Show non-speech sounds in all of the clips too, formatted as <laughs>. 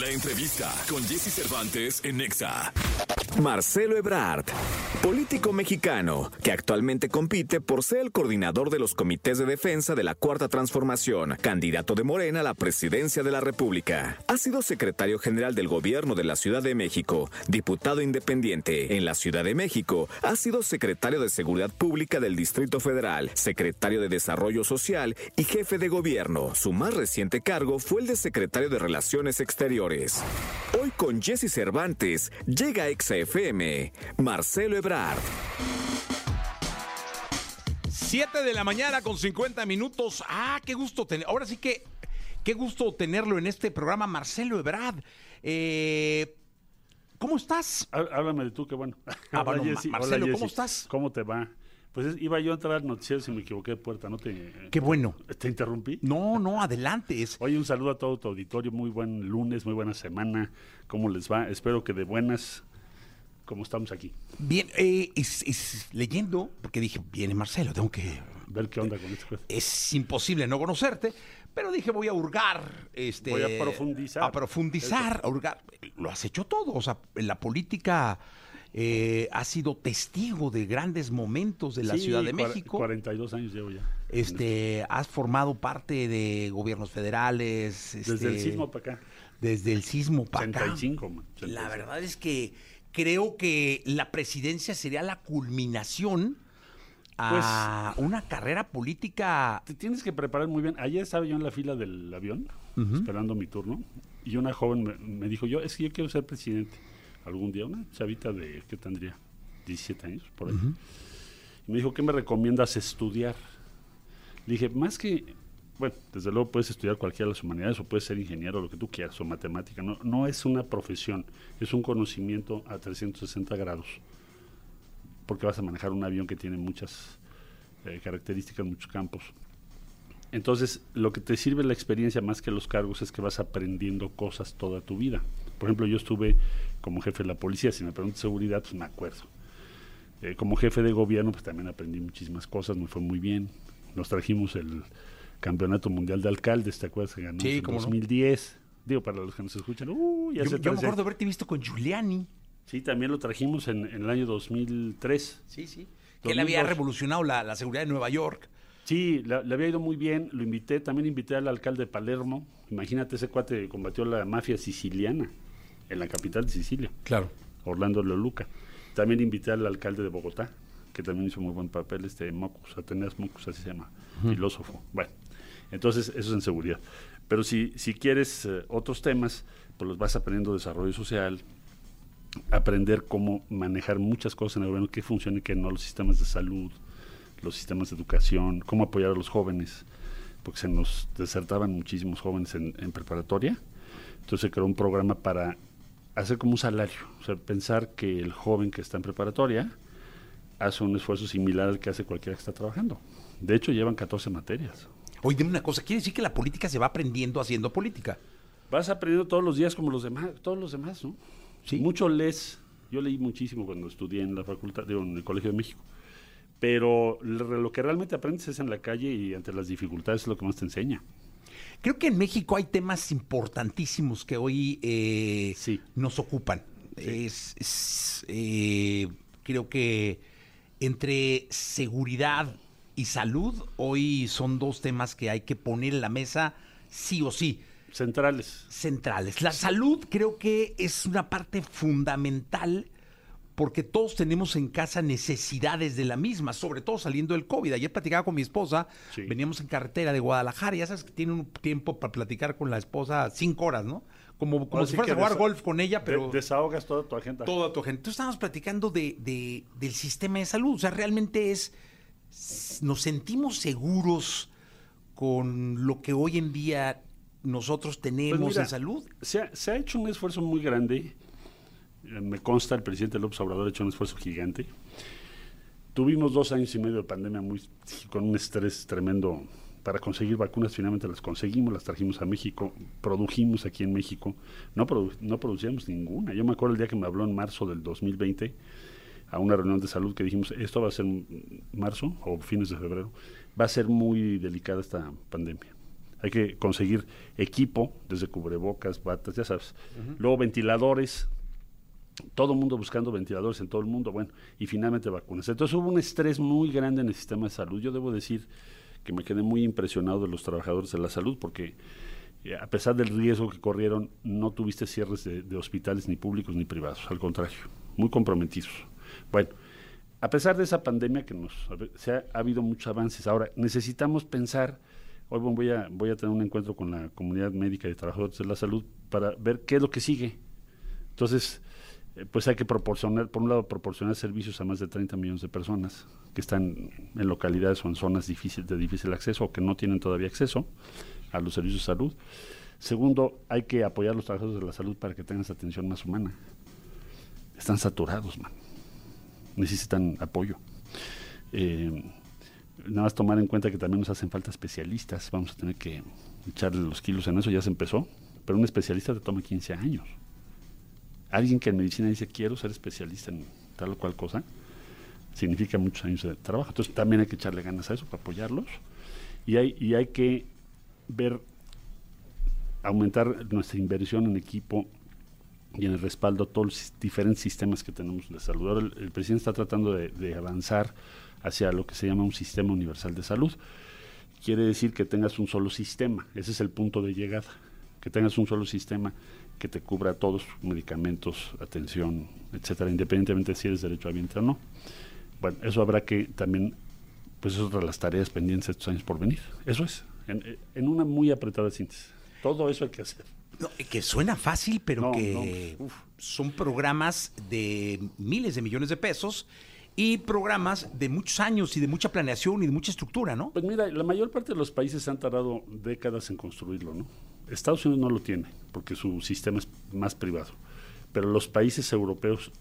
La entrevista con Jesse Cervantes en Nexa. Marcelo Ebrard, político mexicano que actualmente compite por ser el coordinador de los comités de defensa de la Cuarta Transformación, candidato de Morena a la presidencia de la República. Ha sido secretario general del gobierno de la Ciudad de México, diputado independiente en la Ciudad de México, ha sido secretario de Seguridad Pública del Distrito Federal, secretario de Desarrollo Social y jefe de gobierno. Su más reciente cargo fue el de secretario de Relaciones Exteriores. Hoy con Jesse Cervantes llega XFM Marcelo Ebrard. 7 de la mañana con 50 minutos. Ah, qué gusto tener. Ahora sí que, qué gusto tenerlo en este programa, Marcelo Ebrard. Eh, ¿Cómo estás? Há- Háblame de tú, qué bueno. Ah, Hola. Hola, Marcelo, ¿cómo Jessy. estás? ¿Cómo te va? Pues es- iba yo a entrar al noticiero si me equivoqué de puerta, ¿no te, Qué bueno. te interrumpí? No, no, adelante. Es, Oye, un saludo a todo tu auditorio, muy buen lunes, muy buena semana. ¿Cómo les va? Espero que de buenas, como estamos aquí. bien, eh, es- es leyendo, porque dije, viene Marcelo, tengo que. Ver qué onda con esto. Es imposible no conocerte, pero dije, voy a hurgar. Este, Voy a profundizar. A profundizar, a hurgar. Lo has hecho todo. O sea, en la política. Eh, has sido testigo de grandes momentos de la Sí, Ciudad de México. 42 años llevo ya. Este, has formado parte de gobiernos federales. Desde este, el sismo para acá. Desde el sismo para acá. 85, man, La 85. verdad es que creo que la presidencia sería la culminación a Pues una carrera política. Te tienes que preparar muy bien. Ayer estaba yo en la fila del avión, esperando mi turno, y una joven me, me dijo, yo es que yo quiero ser presidente algún día, una chavita de, ¿qué tendría? 17 años, por ahí. Y me dijo, ¿qué me recomiendas estudiar? Le dije, más que, bueno, desde luego puedes estudiar cualquiera de las humanidades o puedes ser ingeniero, lo que tú quieras, o matemática. No, no es una profesión, es un conocimiento a 360 grados. Porque vas a manejar un avión que tiene muchas eh, características, muchos campos. Entonces, lo que te sirve la experiencia más que los cargos es que vas aprendiendo cosas toda tu vida. Por ejemplo, yo estuve como jefe de la policía, si me preguntas seguridad, pues me acuerdo. Eh, como jefe de gobierno, pues también aprendí muchísimas cosas, me fue muy bien. Nos trajimos el Campeonato Mundial de Alcaldes, ¿te acuerdas que ganamos Sí, en cómo no. 2010? Digo, para los que nos escuchan, uy, Yo, hace yo me 13 acuerdo haberte visto con Giuliani. Sí, también lo trajimos en, en el año 2003. Sí, sí. Que él había 2002. revolucionado la, la seguridad de Nueva York. Sí, le, le había ido muy bien, lo invité, también invité al alcalde de Palermo. Imagínate, ese cuate combatió la mafia siciliana en la capital de Sicilia, Claro. Orlando Loluca. También invité al alcalde de Bogotá, que también hizo muy buen papel, este Mocus, Ateneas Mocus, así se llama, filósofo. Bueno, entonces eso es en seguridad. Pero si, si quieres eh, otros temas, pues los vas aprendiendo desarrollo social, aprender cómo manejar muchas cosas en el gobierno, qué funciona y qué no, los sistemas de salud, los sistemas de educación, cómo apoyar a los jóvenes, porque se nos desertaban muchísimos jóvenes en, en preparatoria. Entonces se creó un programa para hacer como un salario, o sea, pensar que el joven que está en preparatoria hace un esfuerzo similar al que hace cualquiera que está trabajando. De hecho, llevan 14 materias. Oye, dime una cosa. Quiere decir que la política se va aprendiendo haciendo política. Vas aprendiendo todos los días como los demás, todos los demás, ¿no? Sí. Mucho lees. Yo leí muchísimo cuando estudié en la facultad, digo, en el Colegio de México. Pero lo lo que realmente aprendes es en la calle y ante las dificultades es lo que más te enseña. Creo que en México hay temas importantísimos que hoy eh, Sí. nos ocupan. Es, es, eh, creo que entre seguridad y salud hoy son dos temas que hay que poner en la mesa sí o sí, Centrales. centrales. La salud creo que es una parte fundamental porque todos tenemos en casa necesidades de la misma, sobre todo saliendo del COVID. Ayer platicaba con mi esposa, Sí. veníamos en carretera de Guadalajara, ya sabes que tiene un tiempo para platicar con la esposa cinco horas, ¿no? Como, si fueras a jugar golf con ella, pero de- desahogas toda tu agenda. toda tu gente. Entonces estábamos platicando de, de- del sistema de salud. O sea, realmente es, nos sentimos seguros con lo que hoy en día nosotros tenemos Pues mira, en salud. Se ha, se ha hecho un esfuerzo muy grande. Me consta, el presidente López Obrador ha hecho un esfuerzo gigante. Tuvimos dos años y medio de pandemia muy, con un estrés tremendo para conseguir vacunas. Finalmente las conseguimos, las trajimos a México, produjimos aquí en México. No, produ- no producíamos ninguna. Yo me acuerdo el día que me habló en marzo del 2020 a una reunión de salud que dijimos, esto va a ser en marzo o fines de febrero, va a ser muy delicada esta pandemia. Hay que conseguir equipo, desde cubrebocas, batas, ya sabes. Luego ventiladores, todo mundo buscando ventiladores en todo el mundo, bueno, y finalmente vacunas. Entonces hubo un estrés muy grande en el sistema de salud. Yo debo decir que me quedé muy impresionado de los trabajadores de la salud porque eh, a pesar del riesgo que corrieron, no tuviste cierres de, hospitales ni públicos ni privados, al contrario, muy comprometidos. Bueno, a pesar de esa pandemia que nos ha habido muchos avances, ahora necesitamos pensar Hoy voy a, voy a tener un encuentro con la comunidad médica y trabajadores de la salud para ver qué es lo que sigue. Entonces, eh, pues hay que proporcionar, por un lado, proporcionar servicios a más de 30 millones de personas que están en localidades o en zonas difícil, de difícil acceso o que no tienen todavía acceso a los servicios de salud. Segundo, hay que apoyar a los trabajadores de la salud para que tengan esa atención más humana. Están saturados, man. Necesitan apoyo. Eh, nada más tomar en cuenta que también nos hacen falta especialistas. Vamos a tener que echarle los kilos en eso, ya se empezó. Pero un especialista te toma 15 años. Alguien que en medicina dice quiero ser especialista en tal o cual cosa, significa muchos años de trabajo. Entonces también hay que echarle ganas a eso para apoyarlos. Y hay, y hay que ver, aumentar nuestra inversión en equipo y en el respaldo a todos los diferentes sistemas que tenemos de salud. Ahora el, el presidente está tratando de, de avanzar hacia lo que se llama un sistema universal de salud. Quiere decir que tengas un solo sistema, ese es el punto de llegada, que tengas un solo sistema que te cubra todos medicamentos, atención, etcétera, independientemente si eres derecho a vientre o no. Bueno, eso habrá que también, pues es otra de las tareas pendientes de estos años por venir. Eso es, en, en una muy apretada síntesis. Todo eso hay que hacer. No, que suena fácil, pero No, que no. son programas de miles de millones de pesos y programas de muchos años y de mucha planeación y de mucha estructura, ¿no? Pues mira, la mayor parte de los países han tardado décadas en construirlo, ¿no? Estados Unidos no lo tiene, porque su sistema es más privado. Pero los países europeos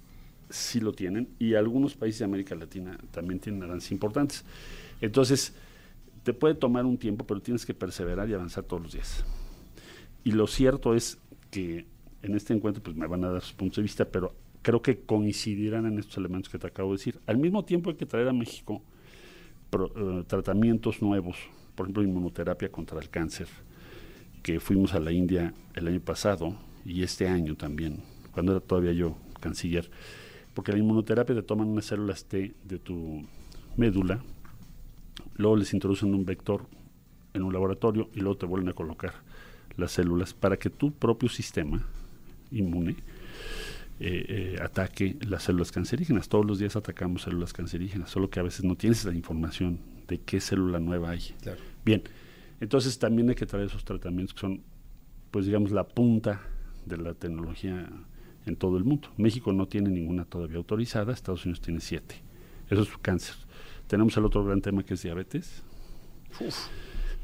sí lo tienen y algunos países de América Latina también tienen avances importantes. Entonces, te puede tomar un tiempo, pero tienes que perseverar y avanzar todos los días. Y lo cierto es que en este encuentro pues me van a dar sus puntos de vista, pero creo que coincidirán en estos elementos que te acabo de decir. Al mismo tiempo hay que traer a México pro- eh, tratamientos nuevos, por ejemplo, inmunoterapia contra el cáncer, que fuimos a la India el año pasado y este año también, cuando era todavía yo canciller, porque la inmunoterapia te toman unas células T de tu médula, luego les introducen un vector en un laboratorio y luego te vuelven a colocar las células para que tu propio sistema inmune eh, eh, ataque las células cancerígenas. Todos los días atacamos células cancerígenas, solo que a veces no tienes la información de qué célula nueva hay. Claro. Bien, entonces también hay que traer esos tratamientos que son, pues digamos, la punta de la tecnología en todo el mundo. México no tiene ninguna todavía autorizada, Estados Unidos tiene siete. Eso es cáncer. Tenemos el otro gran tema que es diabetes.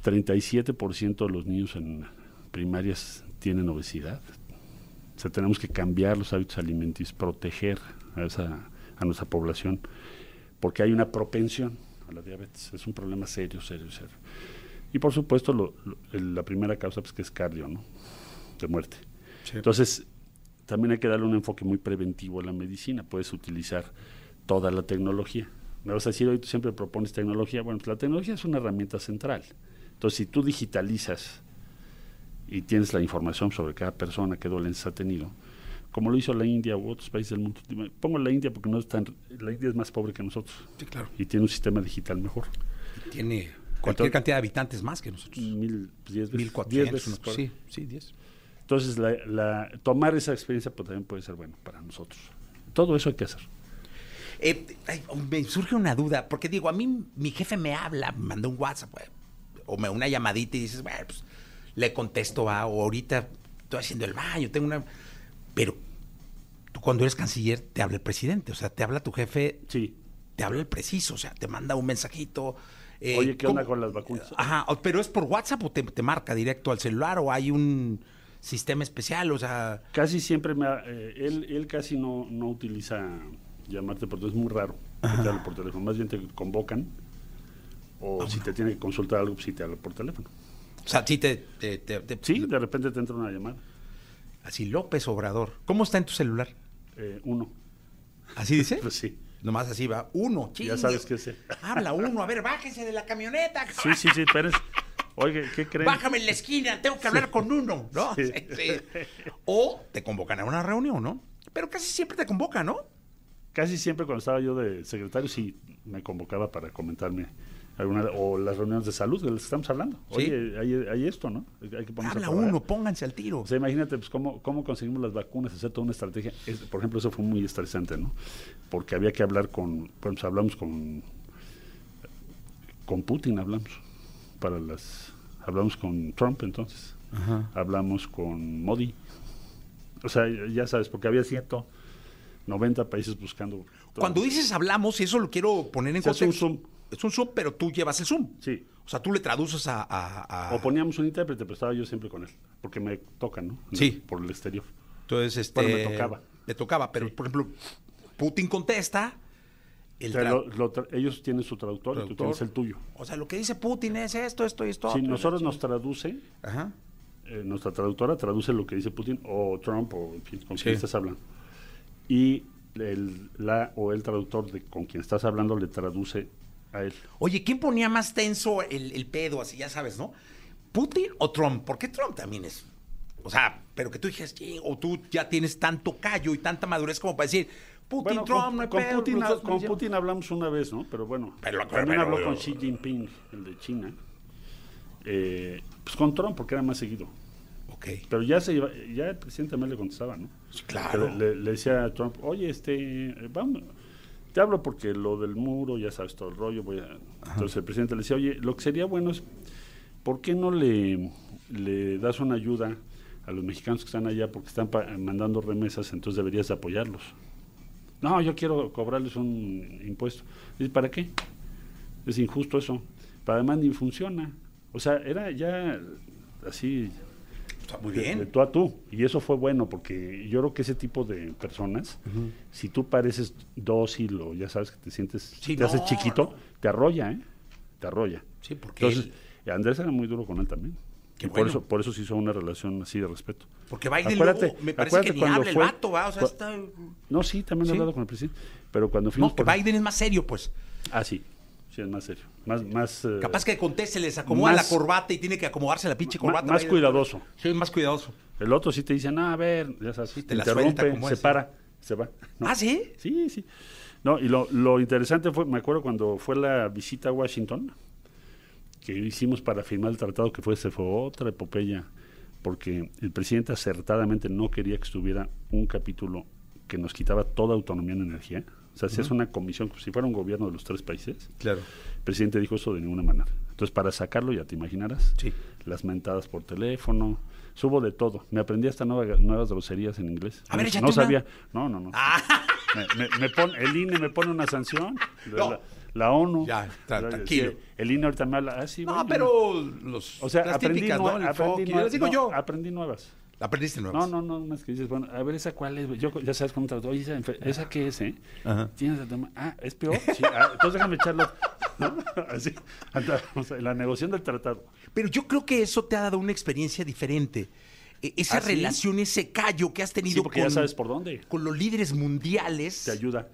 37% de los niños en primarias tienen obesidad. O sea, tenemos que cambiar los hábitos alimenticios, proteger a, esa, a nuestra población, porque hay una propensión a la diabetes. Es un problema serio, serio, serio. Y por supuesto, lo- la primera causa pues, que es cardio, ¿no? De muerte. Entonces, también hay que darle un enfoque muy preventivo a la medicina. Puedes utilizar toda la tecnología. Me vas a decir, hoy tú siempre propones tecnología. Bueno, pues la tecnología es una herramienta central. Entonces, si tú digitalizas y tienes la información sobre cada persona, qué dolencias ha tenido, como lo hizo la India u otros países del mundo. Pongo la India porque no es tan, la India es más pobre que nosotros Sí, claro. y tiene un sistema digital mejor. Tiene cualquier Entonces- cantidad de habitantes más que nosotros. Mil, diez veces, Mil diez cuatrocientos. veces por- Sí, sí, diez. Entonces, la, la- tomar esa experiencia pues, también puede ser bueno para nosotros. Todo eso hay que hacer. Eh, ay, me surge una duda, porque digo, a mí mi jefe me habla, me manda un WhatsApp, o me una llamadita y dices, bueno, pues le contesto, ah, o ahorita estoy haciendo el baño, tengo una... Pero tú cuando eres canciller te habla el presidente, o sea, te habla tu jefe, Sí. te habla el preciso, o sea, te manda un mensajito. Eh, Oye, ¿qué ¿cómo- onda con las vacunas? Ajá, pero es por WhatsApp o te, te marca directo al celular o hay un sistema especial, o sea... Casi siempre me ha- eh, él, él casi no, no utiliza llamarte por teléfono, es muy raro que te por teléfono. Más bien te convocan o Ah, si te tiene que consultar algo, pues sí te habla por teléfono. O sea, sí te- te- Sí, de repente te entra una llamada. Así, López Obrador. ¿Cómo está en tu celular? Eh, uno. ¿Así dice? <laughs> Pues sí. Nomás así va. Uno, Ya chingue. sabes qué es. Habla uno. A ver, bájese de la camioneta. Sí, sí, sí, pero es- Oye, ¿qué creen? Bájame en la esquina, tengo que hablar con uno, ¿no? Sí. Sí, sí. O te convocan a una reunión, ¿no? Pero casi siempre te convocan, ¿no? Casi siempre cuando estaba yo de secretario, sí me convocaba para comentarme alguna, o las reuniones de salud de las que estamos hablando. Sí. Oye, hay, hay esto, ¿no? Hay que a Habla uno, pónganse al tiro. O sea, imagínate pues, cómo, cómo conseguimos las vacunas, hacer toda una estrategia. Es- por ejemplo, eso fue muy estresante, ¿no? Porque había que hablar con, pues hablamos con, con Putin, hablamos, para las, hablamos con Trump entonces, hablamos con Modi. O sea, ya sabes, porque había 190 países buscando. Cuando dices hablamos, y eso lo quiero poner en un contexto. Zoom. Es un Zoom, pero tú llevas el Zoom. Sí. O sea, tú le traduces a... a- a- O poníamos un intérprete, pero estaba yo siempre con él, porque me toca, ¿no? Sí. Por el exterior. Entonces, este... Bueno, me tocaba. Le tocaba, pero, por ejemplo, Putin contesta... El O sea, tra- lo- lo tra- ellos tienen su traductor, y tú tienes el tuyo. O sea, lo que dice Putin es esto, esto y esto. Si otro, nosotros nos traduce, Ajá. eh, nuestra traductora traduce lo que dice Putin o Trump o en fin, con Sí. quien estás hablando. Y el, la o el traductor de con quien estás hablando le traduce a él. Oye, ¿quién ponía más tenso el, el pedo, así ya sabes, no? ¿Putin o Trump? Porque Trump también es. O sea, pero que tú dijeras, o tú ya tienes tanto callo y tanta madurez como para decir, Putin, Bueno, Trump, con, no hay con pedo, Putin, con me hicieron". Putin hablamos una vez, ¿no? Pero bueno, Pero- también pero- habló pero- con Xi Jinping, el de China. Eh, pues con Trump, porque era más seguido. Ok. Pero ya se iba- ya el presidente también le contestaba, ¿no? Sí, claro. Le, le decía a Trump, oye, este, eh, vamos, te hablo porque lo del muro, ya sabes todo el rollo, voy a... Entonces el presidente le decía, oye, lo que sería bueno es, ¿por qué no le, le das una ayuda a los mexicanos que están allá porque están mandando remesas, entonces deberías de apoyarlos? No, yo quiero cobrarles un impuesto. Dice, ¿para qué? Es injusto eso. Pero además ni funciona. O sea, era ya así Muy de- de bien. tú a tú. Y eso fue bueno porque yo creo que ese tipo de personas, si tú pareces dócil o ya sabes que te sientes, Sí, te haces no, chiquito, no. te arrolla, ¿eh? Te arrolla. Sí, porque Entonces, él- Andrés era muy duro con él también. Qué y bueno. por eso, por eso se hizo una relación así de respeto. Porque Biden Acuérdate- luego, me parece que ni habla el vato, ¿va? O sea, está... No, sí, también Sí. he hablado con el presidente. Pero cuando fuimos No, que por- Biden es más serio, pues. Ah, sí. Sí, es más serio. Más, más, eh, Capaz que conteste, les acomoda más- la corbata y tiene que acomodarse la pinche corbata. más cuidadoso. Sí, más cuidadoso. El otro sí te dice, no, a ver, ya sabes, Sí, te te interrumpe, se es, para, se va. No. ¿Ah, sí? Sí, sí. No, y lo, lo interesante fue, me acuerdo cuando fue la visita a Washington, que hicimos para firmar el tratado, que fue, se fue otra epopeya, porque el presidente acertadamente no quería que estuviera un capítulo que nos quitaba toda autonomía en energía. O sea, si es una comisión, si fuera un gobierno de los tres países, Claro. el presidente dijo eso de ninguna manera. Entonces, para sacarlo, ya te imaginarás, Sí. las mentadas por teléfono, subo de todo. Me aprendí hasta nueva- nuevas groserías en inglés. A ver, no, sabía. No, no, no. Ah, Me, me- el INE me pone una sanción. No. La, la ONU. Ya, tra- La- tranquilo. sí, El INE ahorita me habla. Ah, sí, no, bueno. pero los, O sea, las aprendí, típicas, ¿no? Aprendí nuevas. digo yo. Aprendí nuevas. Aprendiste No, nuevas. no, no, unas que dices, bueno, a ver, ¿esa cuál es? Yo, ya sabes cómo trato. Oye, ¿esa, ¿esa qué es, eh? Ajá. ¿Tienes el tema? Ah, ¿es peor? Sí, ah, entonces déjame echarlo. ¿no? <laughs> Así, en la negociación del tratado. Pero yo creo que eso te ha dado una experiencia diferente. E- Esa ¿Ah, sí? relación, ese callo que has tenido Sí, porque con, ya sabes por dónde. con los líderes mundiales, Te ayuda.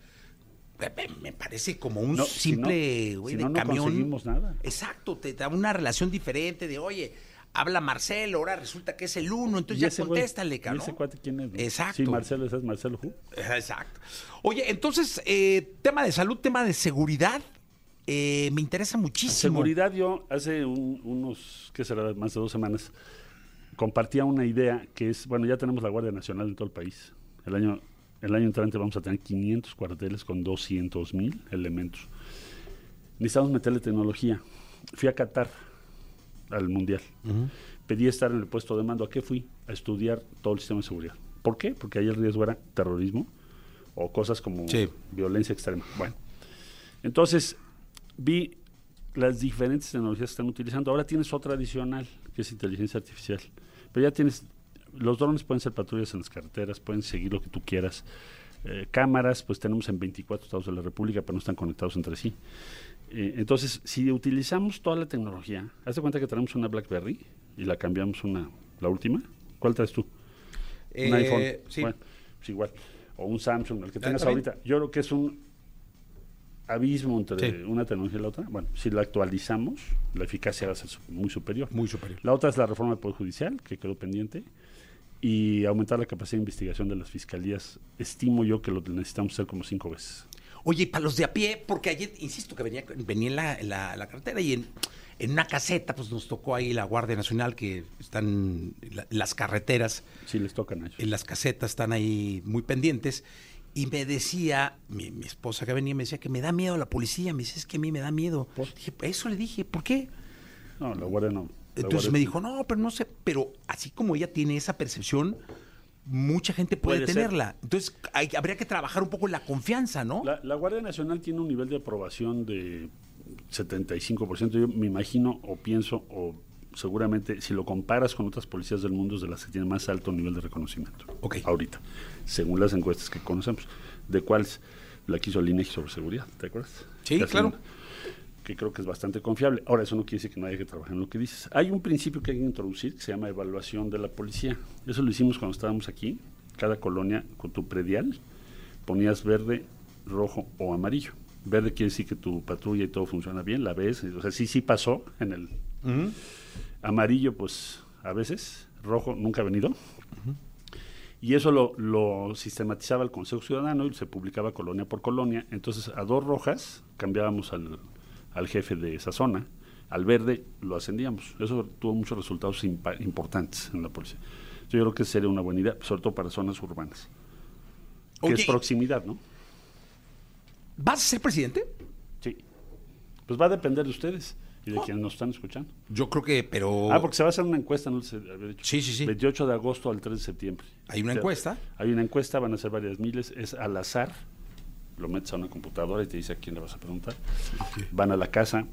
me, parece como un No, si simple no- güey, si de no, no camión. conseguimos nada. Exacto, te da una relación diferente de, oye, habla Marcelo, ahora resulta que es el uno, entonces ¿Y ya güey? contéstale, ¿Y cabrón. ese cuate quién es? no? Exacto. Sí, Marcelo, ese es Marcelo Who. Exacto. Oye, entonces, eh, tema de salud, tema de seguridad, eh, me interesa muchísimo. Seguridad, yo hace un- unos, ¿qué será? Más de dos semanas, compartía una idea que es, bueno, ya tenemos la Guardia Nacional en todo el país. El año, el año entrante vamos a tener 500 cuarteles con 200 mil elementos. Necesitamos meterle tecnología. Fui a Qatar al Mundial. Pedí estar en el puesto de mando. ¿A qué fui? A estudiar todo el sistema de seguridad. ¿Por qué? Porque ahí el riesgo era terrorismo o cosas como Sí. violencia extrema. Bueno, entonces vi las diferentes tecnologías que están utilizando. Ahora tienes otra adicional, que es inteligencia artificial. Pero ya tienes, los drones pueden ser patrullas en las carreteras, pueden seguir lo que tú quieras. Eh, cámaras, pues tenemos en 24 estados de la República, pero no están conectados entre sí. Eh, entonces, si utilizamos toda la tecnología, haz de cuenta que tenemos una BlackBerry y la cambiamos una, la última. ¿Cuál traes tú? un Eh, iPhone. sí. Bueno, pues igual. O un Samsung, el que Ah, tengas también. ahorita. Yo creo que es un abismo entre Sí. una tecnología y la otra. Bueno, si la actualizamos, la eficacia va a ser muy superior. Muy superior. La otra es la reforma del Poder Judicial, que quedó pendiente, y aumentar la capacidad de investigación de las fiscalías. Estimo yo que lo necesitamos hacer como cinco veces. Oye, y para los de a pie, porque ayer, insisto, que venía, venía en la, en la- la carretera y en, en una caseta, pues nos tocó ahí la Guardia Nacional, que están la- las carreteras, Sí les tocan a ellos. en las casetas están ahí muy pendientes. Y me decía, mi, mi esposa que venía, me decía que me da miedo la policía. Me dice, es que a mí me da miedo. ¿Por? Dije, eso le dije, ¿por qué? No, la guardia no. La Entonces Guardia- me dijo, no, pero no sé, pero así como ella tiene esa percepción, mucha gente puede, Puede ser. tenerla. Entonces hay- habría que trabajar un poco en la confianza, ¿no? La, la Guardia Nacional tiene un nivel de aprobación de 75%. Yo me imagino o pienso o seguramente si lo comparas con otras policías del mundo es de las que tienen más alto nivel de reconocimiento. Ok. Ahorita, según las encuestas que conocemos, de cuáles la quiso el INEGI sobre seguridad, ¿te acuerdas? Sí, Que claro. Que creo que es bastante confiable. Ahora, eso no quiere decir que no haya que trabajar en lo que dices. Hay un principio que hay que introducir que se llama evaluación de la policía. Eso lo hicimos cuando estábamos aquí. Cada colonia con tu predial ponías verde, rojo o amarillo. Verde quiere decir que tu patrulla y todo funciona bien, la ves, o sea, sí, sí pasó en el amarillo, pues a veces, rojo nunca ha venido. Y eso lo, lo sistematizaba el Consejo Ciudadano y se publicaba colonia por colonia. Entonces, a dos rojas cambiábamos al, al jefe de esa zona, al verde lo ascendíamos. Eso tuvo muchos resultados importantes en la policía. Yo creo que sería una buena idea, sobre todo para zonas urbanas. Que es proximidad, ¿no? ¿Vas a ser presidente? Sí. Pues va a depender de ustedes y de quienes nos están escuchando. Yo creo que, pero... Ah, porque se va a hacer una encuesta, no les había dicho. Sí, sí, sí. 28 de agosto al 3 de septiembre. Hay una encuesta. Hay una encuesta, van a ser varias miles, es al azar. Lo metes a una computadora y te dice a quién le vas a preguntar. Van a la casa.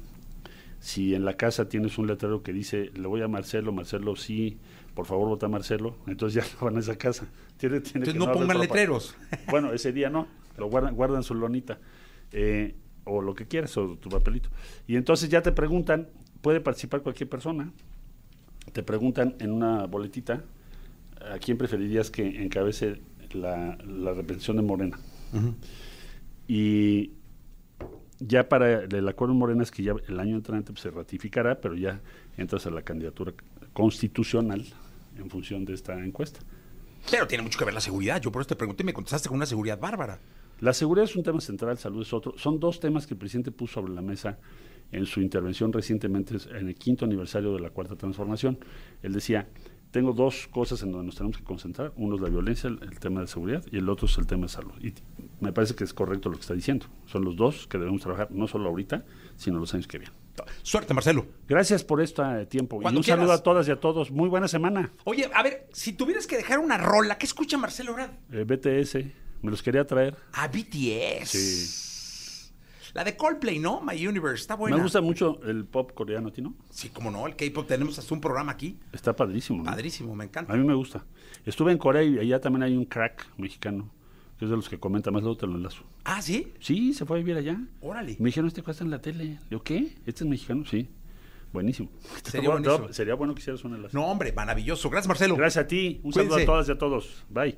Si en la casa tienes un letrero que dice, le voy a Marcelo, Marcelo, sí, por favor vota a Marcelo, entonces ya <laughs> van a esa casa. Tiene- tiene Entonces que no pongan letreros. <laughs> Bueno, ese día no, lo guardan, guardan su lonita. Eh, o lo que quieras, o tu papelito. Y entonces ya te preguntan, puede participar cualquier persona. Te preguntan en una boletita, ¿a quién preferirías que encabece la, la representación de Morena? Y ya para el acuerdo en Morena es que ya el año entrante pues, se ratificará, pero ya entras a la candidatura constitucional en función de esta encuesta. Pero tiene mucho que ver la seguridad. Yo por eso te pregunté y me contestaste con una seguridad bárbara. La seguridad es un tema central, salud es otro. Son dos temas que el presidente puso sobre la mesa en su intervención recientemente en el quinto aniversario de la Cuarta Transformación. Él decía, tengo dos cosas en donde nos tenemos que concentrar. Uno es la violencia, el, el tema de seguridad, y el otro es el tema de salud. Y me parece que es correcto lo que está diciendo. Son los dos que debemos trabajar, no solo ahorita, sino los años que vienen. Suerte, Marcelo. Gracias por este tiempo. Y Cuando un saludo a todas y a todos. Muy buena semana. Oye, a ver, si tuvieras que dejar una rola, ¿qué escucha Marcelo Ebrard? Eh, BTS, me los quería traer. A BTS. Sí. La de Coldplay, ¿no? My Universe, está buena. Me gusta mucho el pop coreano, ¿a no? Sí, cómo no, el K-pop, tenemos hasta un programa aquí. Está padrísimo. ¿no? Padrísimo, me encanta. A mí me gusta. Estuve en Corea y allá también hay un crack mexicano, que es de los que comenta más, luego te lo enlazo. Ah, ¿sí? Sí, se fue a vivir allá. Órale. Me dijeron, este cuesta en la tele. Le digo, ¿qué? ¿Este es mexicano? Sí. Buenísimo. <laughs> Sería Bueno, buenísimo. Sería bueno que hicieras un enlace. No, hombre, maravilloso. Gracias, Marcelo. Gracias a ti. Un saludo a todas y a todos. Bye.